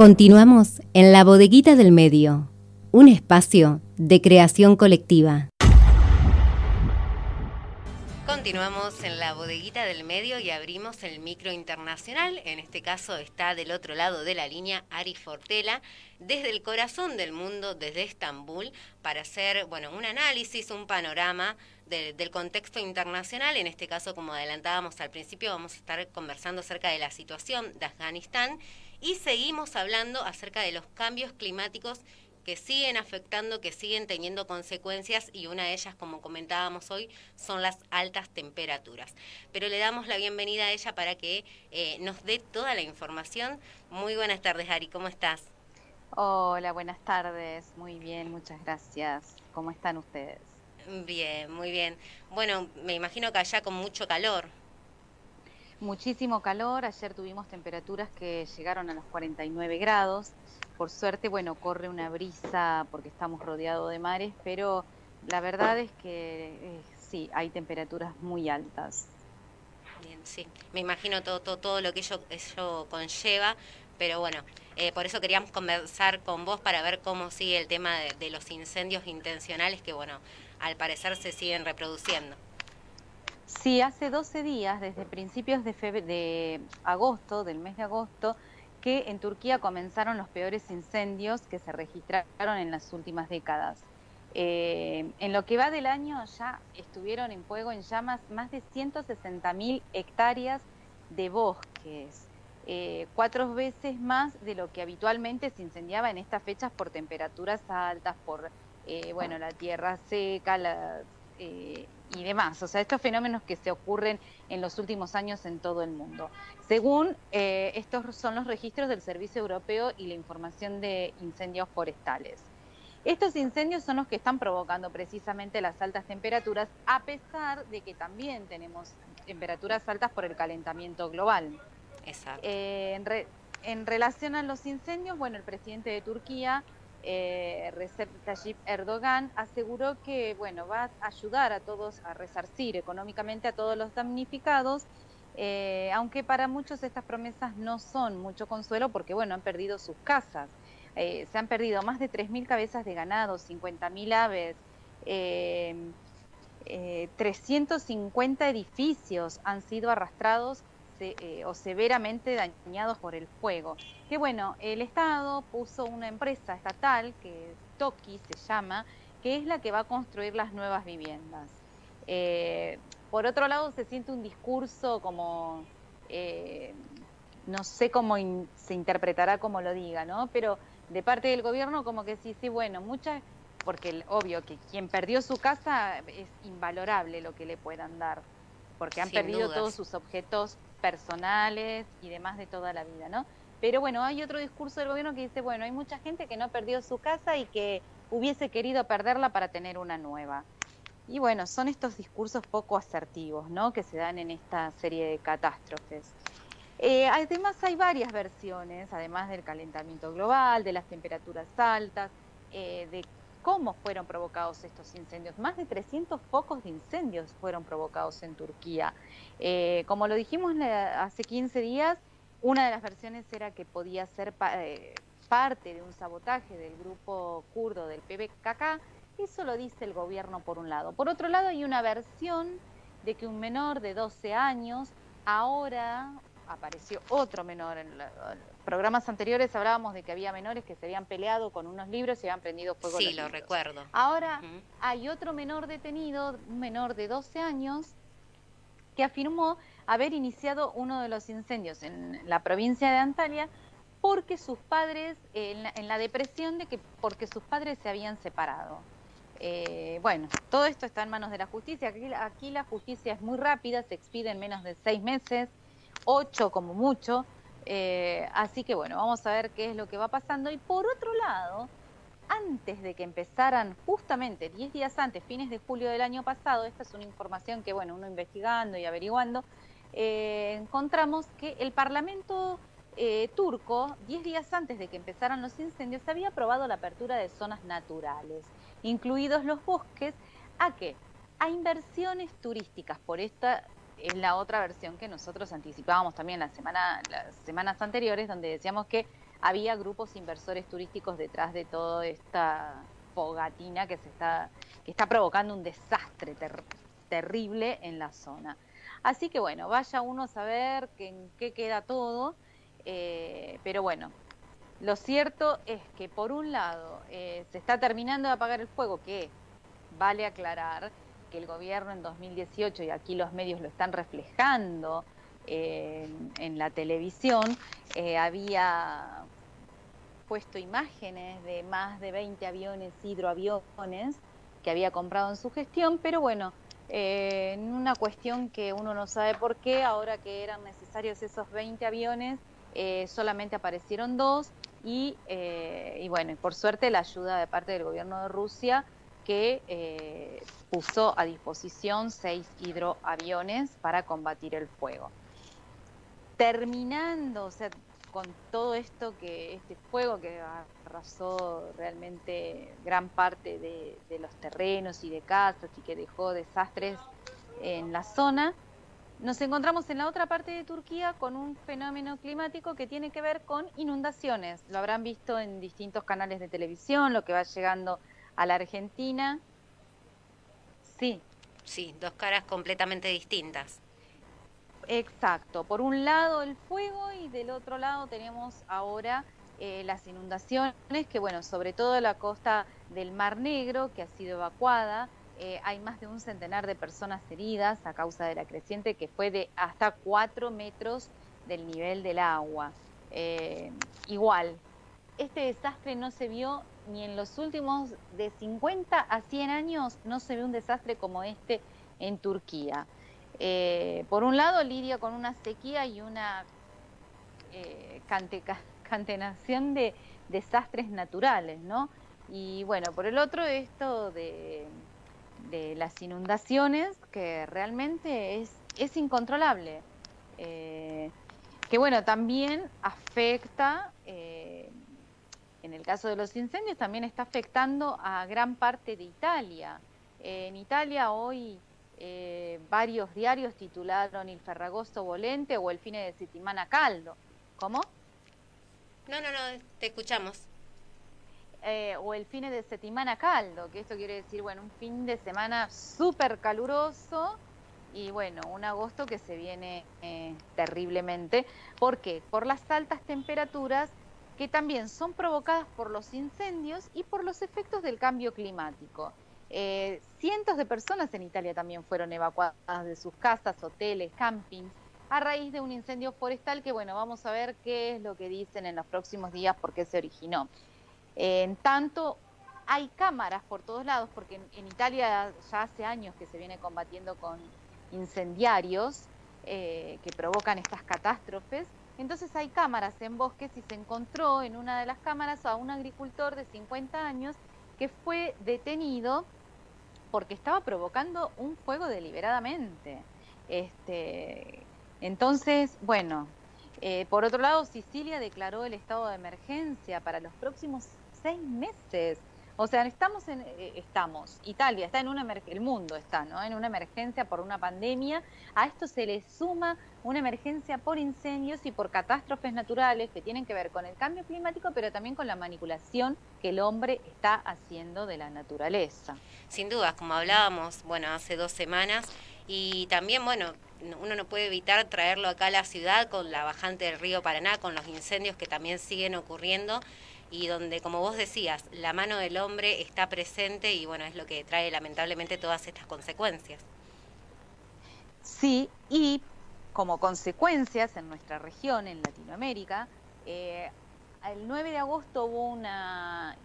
Continuamos en la bodeguita del medio, un espacio de creación colectiva. Continuamos en la bodeguita del medio y abrimos el micro internacional. En este caso está del otro lado de la línea Ari Fortela, desde el corazón del mundo, desde Estambul, para hacer bueno, un análisis, un panorama del contexto internacional. En este caso, como adelantábamos al principio, vamos a estar conversando acerca de la situación de Afganistán y seguimos hablando acerca de los cambios climáticos que siguen afectando, que siguen teniendo consecuencias y una de ellas, como comentábamos hoy, son las altas temperaturas. Pero le damos la bienvenida a ella para que eh, nos dé toda la información. Muy buenas tardes, Ari, ¿cómo estás? Hola, buenas tardes. Muy bien, muchas gracias. ¿Cómo están ustedes? Bien, muy bien. Bueno, me imagino que allá con mucho calor. Muchísimo calor, ayer tuvimos temperaturas que llegaron a los 49 grados. Por suerte, bueno, corre una brisa porque estamos rodeados de mares, pero la verdad es que eh, sí, hay temperaturas muy altas. Bien, sí, me imagino todo, todo, todo lo que ello, eso conlleva, pero bueno, eh, por eso queríamos conversar con vos para ver cómo sigue el tema de, de los incendios intencionales que, bueno, al parecer se siguen reproduciendo. Sí, hace 12 días, desde principios de, agosto, del mes de agosto, que en Turquía comenzaron los peores incendios que se registraron en las últimas décadas. Eh, en lo que va del año ya estuvieron en fuego en llamas más de 160.000 hectáreas de bosques, eh, cuatro veces más de lo que habitualmente se incendiaba en estas fechas por temperaturas altas, por eh, bueno, la tierra seca, la, y demás. O sea, estos fenómenos que se ocurren en los últimos años en todo el mundo. Según eh, estos son los registros del Servicio Europeo y la información de incendios forestales. Estos incendios son los que están provocando precisamente las altas temperaturas, a pesar de que también tenemos temperaturas altas por el calentamiento global. Exacto. Eh, en, en relación a los incendios, bueno, el presidente de Turquía eh, Recep Tayyip Erdogan aseguró que bueno va a ayudar a todos a resarcir económicamente a todos los damnificados, eh, aunque para muchos estas promesas no son mucho consuelo porque bueno han perdido sus casas, eh, se han perdido más de 3.000 cabezas de ganado, 50.000 aves. 350 eh, edificios han sido arrastrados eh, o severamente dañados por el fuego. Que bueno, el Estado puso una empresa estatal, que Toki se llama, que es la que va a construir las nuevas viviendas. Eh, por otro lado, se siente un discurso como, eh, no sé cómo se interpretará como lo diga, ¿no? Pero de parte del gobierno como que sí, sí, bueno, muchas, porque obvio que quien perdió su casa es invalorable lo que le puedan dar, porque han perdido todos sus objetos personales y demás de toda la vida, ¿no? Pero bueno, hay otro discurso del gobierno que dice, bueno, hay mucha gente que no perdió su casa y que hubiese querido perderla para tener una nueva. Y bueno, son estos discursos poco asertivos, ¿no? Que se dan en esta serie de catástrofes. Eh, además hay varias versiones, además del calentamiento global, de las temperaturas altas, eh, de cómo fueron provocados estos incendios. Más de 300 focos de incendios fueron provocados en Turquía. Eh, como lo dijimos hace 15 días, una de las versiones era que podía ser eh, parte de un sabotaje del grupo kurdo del PBKK. Eso lo dice el gobierno por un lado. Por otro lado, hay una versión de que un menor de 12 años ahora apareció otro menor. En los programas anteriores hablábamos de que había menores que se habían peleado con unos libros y habían prendido fuego. Sí, lo recuerdo. Ahora hay otro menor detenido, un menor de 12 años, que afirmó haber iniciado uno de los incendios en la provincia de Antalya porque sus padres, en la, depresión de que porque sus padres se habían separado. Eh, bueno, todo esto está en manos de la justicia. Aquí, aquí la justicia es muy rápida, se expide en menos de seis meses ocho como mucho. Eh, así que bueno, vamos a ver qué es lo que va pasando. Y por otro lado, antes de que empezaran, justamente 10 días antes, fines de julio del año pasado, esta es una información que, bueno, uno investigando y averiguando, eh, encontramos que el Parlamento eh, turco, 10 días antes de que empezaran los incendios, había aprobado la apertura de zonas naturales, incluidos los bosques, a qué? A inversiones turísticas por esta es la otra versión que nosotros anticipábamos también la semana, las semanas anteriores, donde decíamos que había grupos inversores turísticos detrás de toda esta fogatina que se está que está provocando un desastre terrible en la zona. Así que bueno, vaya uno a saber en qué queda todo, eh, pero bueno, lo cierto es que por un lado eh, se está terminando de apagar el fuego, que vale aclarar que el gobierno en 2018, y aquí los medios lo están reflejando eh, en, la televisión, había puesto imágenes de más de 20 aviones, hidroaviones, que había comprado en su gestión, pero bueno, eh, en una cuestión que uno no sabe por qué, ahora que eran necesarios esos 20 aviones, eh, solamente aparecieron dos y, eh, y, bueno, por suerte la ayuda de parte del gobierno de Rusia que puso a disposición seis hidroaviones para combatir el fuego. Terminando, o sea, con todo esto que este fuego que arrasó realmente gran parte de, los terrenos y de casas y que dejó desastres en la zona, nos encontramos en la otra parte de Turquía con un fenómeno climático que tiene que ver con inundaciones. Lo habrán visto en distintos canales de televisión, lo que va llegando a la Argentina. Sí. Sí, dos caras completamente distintas. Exacto, por un lado el fuego y del otro lado tenemos ahora eh, las inundaciones, que bueno, sobre todo la costa del Mar Negro, que ha sido evacuada, eh, hay más de un centenar de personas heridas a causa de la creciente que fue de hasta 4 metros del nivel del agua. Eh, igual, este desastre no se vio ni en los últimos de 50 a 100 años, no se ve un desastre como este en Turquía. Eh, por un lado, lidia con una sequía y una eh, cantenación de desastres naturales, ¿no? Y bueno, por el otro, esto de, las inundaciones, que realmente es, es incontrolable. Eh, que bueno, también afecta, en el caso de los incendios, también está afectando a gran parte de Italia. en Italia hoy eh, varios diarios titularon El Ferragosto Volente o El Fine de Settimana Caldo. ¿Cómo? No, no, no, te escuchamos. Eh, o el fine de Settimana Caldo, que esto quiere decir, bueno, un fin de semana súper caluroso y bueno, un agosto que se viene eh, terriblemente. ¿Por qué? Por las altas temperaturas que también son provocadas por los incendios y por los efectos del cambio climático. Eh, cientos de personas en Italia también fueron evacuadas de sus casas, hoteles, campings, a raíz de un incendio forestal que, bueno, vamos a ver qué es lo que dicen en los próximos días, por qué se originó. en tanto, hay cámaras por todos lados, porque en, Italia ya hace años que se viene combatiendo con incendiarios eh, que provocan estas catástrofes. Entonces hay cámaras en bosques y se encontró en una de las cámaras a un agricultor de 50 años que fue detenido porque estaba provocando un fuego deliberadamente. Este, entonces, bueno, eh, por otro lado, Sicilia declaró el estado de emergencia para los próximos seis meses. O sea, estamos en, eh, estamos, Italia está en una, el mundo está, ¿no? En una emergencia por una pandemia. A esto se le suma una emergencia por incendios y por catástrofes naturales que tienen que ver con el cambio climático, pero también con la manipulación que el hombre está haciendo de la naturaleza. Sin dudas, como hablábamos, bueno, hace dos semanas, y también, bueno, uno no puede evitar traerlo acá a la ciudad con la bajante del río Paraná, con los incendios que también siguen ocurriendo y donde, como vos decías, la mano del hombre está presente y bueno, es lo que trae lamentablemente todas estas consecuencias. Sí, y como consecuencias en nuestra región, en Latinoamérica, eh, el 9 de agosto hubo una,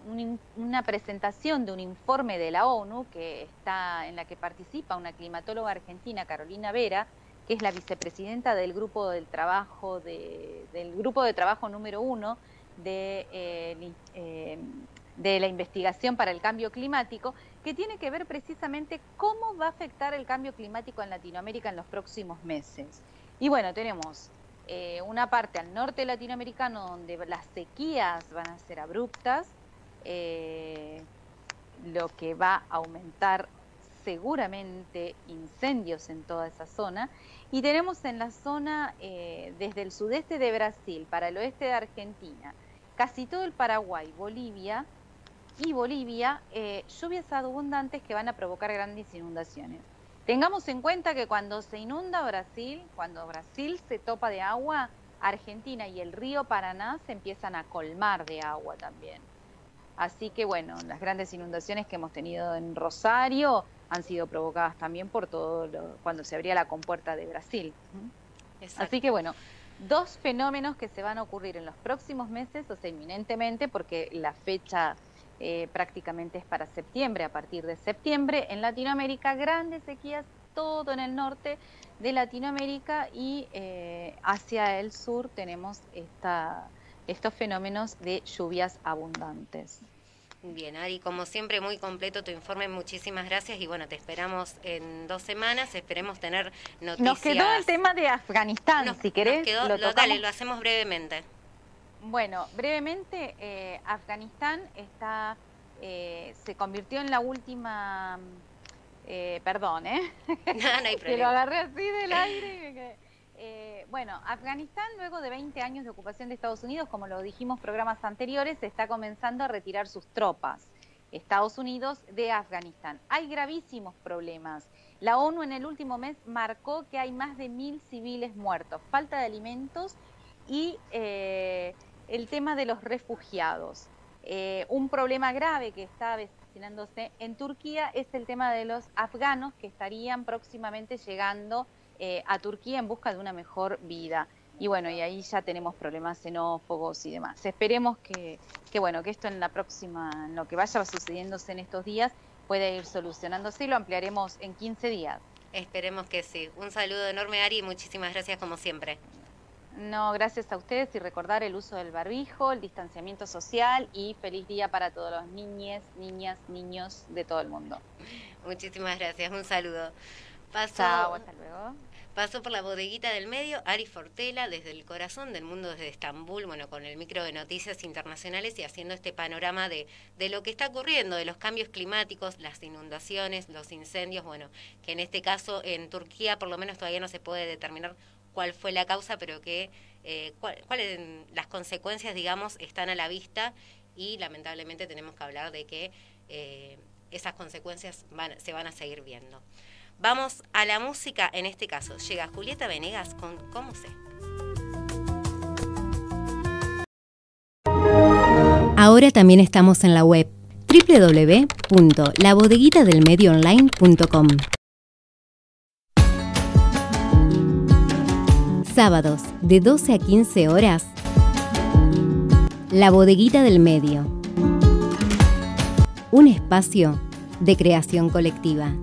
una presentación de un informe de la ONU que está en la que participa una climatóloga argentina, Carolina Vera, que es la vicepresidenta del grupo del trabajo de, del grupo de trabajo número uno de, eh, eh, de la investigación para el cambio climático, que tiene que ver precisamente cómo va a afectar el cambio climático en Latinoamérica en los próximos meses. Y bueno, tenemos eh, una parte al norte latinoamericano donde las sequías van a ser abruptas, lo que va a aumentar seguramente incendios en toda esa zona. Y tenemos en la zona desde el sudeste de Brasil para el oeste de Argentina, casi todo el Paraguay, Bolivia y Bolivia, eh, lluvias abundantes que van a provocar grandes inundaciones. Tengamos en cuenta que cuando se inunda Brasil, cuando Brasil se topa de agua, Argentina y el río Paraná se empiezan a colmar de agua también. Así que bueno, las grandes inundaciones que hemos tenido en Rosario han sido provocadas también por todo lo, cuando se abría la compuerta de Brasil. Así que bueno, dos fenómenos que se van a ocurrir en los próximos meses, o sea, inminentemente, porque la fecha eh, prácticamente es para septiembre, a partir de septiembre, en Latinoamérica, grandes sequías, todo en el norte de Latinoamérica y eh, hacia el sur tenemos esta, estos fenómenos de lluvias abundantes. Bien, Ari, como siempre, muy completo tu informe. Muchísimas gracias y bueno, te esperamos en dos semanas. Esperemos tener noticias. Nos quedó el tema de Afganistán, si querés. lo, dale, lo hacemos brevemente. Bueno, brevemente, eh, Afganistán está, eh, se convirtió en la última, eh, perdón, ¿eh? No, no hay problema. que lo agarré así del aire. Eh, bueno, Afganistán, luego de 20 años de ocupación de Estados Unidos, como lo dijimos programas anteriores, está comenzando a retirar sus tropas. Estados Unidos de Afganistán. Hay gravísimos problemas. La ONU en el último mes marcó que hay más de mil civiles muertos, falta de alimentos y eh, el tema de los refugiados. Eh, un problema grave que está avecinándose en Turquía es el tema de los afganos que estarían próximamente llegando eh, a Turquía en busca de una mejor vida. Y bueno, y ahí ya tenemos problemas xenófobos y demás. Esperemos que, que bueno, que esto en la próxima, en lo que vaya sucediéndose en estos días, pueda ir solucionándose y lo ampliaremos en 15 días. Esperemos que sí. Un saludo enorme, Ari, y muchísimas gracias como siempre. No, gracias a ustedes y recordar el uso del barbijo, el distanciamiento social y feliz día para todos los niñes, niñas, niños de todo el mundo. Muchísimas gracias, un saludo. Pasó, hasta luego. Pasó por la bodeguita del medio Ari Fortela desde el corazón del mundo, desde Estambul, bueno, con el micro de noticias internacionales y haciendo este panorama de, de lo que está ocurriendo, de los cambios climáticos, las inundaciones, los incendios, bueno, que en este caso en Turquía por lo menos todavía no se puede determinar cuál fue la causa, pero que eh, cuáles las consecuencias, digamos, están a la vista y lamentablemente tenemos que hablar de que eh, esas consecuencias se van a seguir viendo. Vamos a la música, en este caso llega Julieta Venegas con ¿Cómo sé? Ahora también estamos en la web www.labodeguitadelmedioonline.com. Sábados de 12 a 15 horas. La bodeguita del medio. Un espacio de creación colectiva.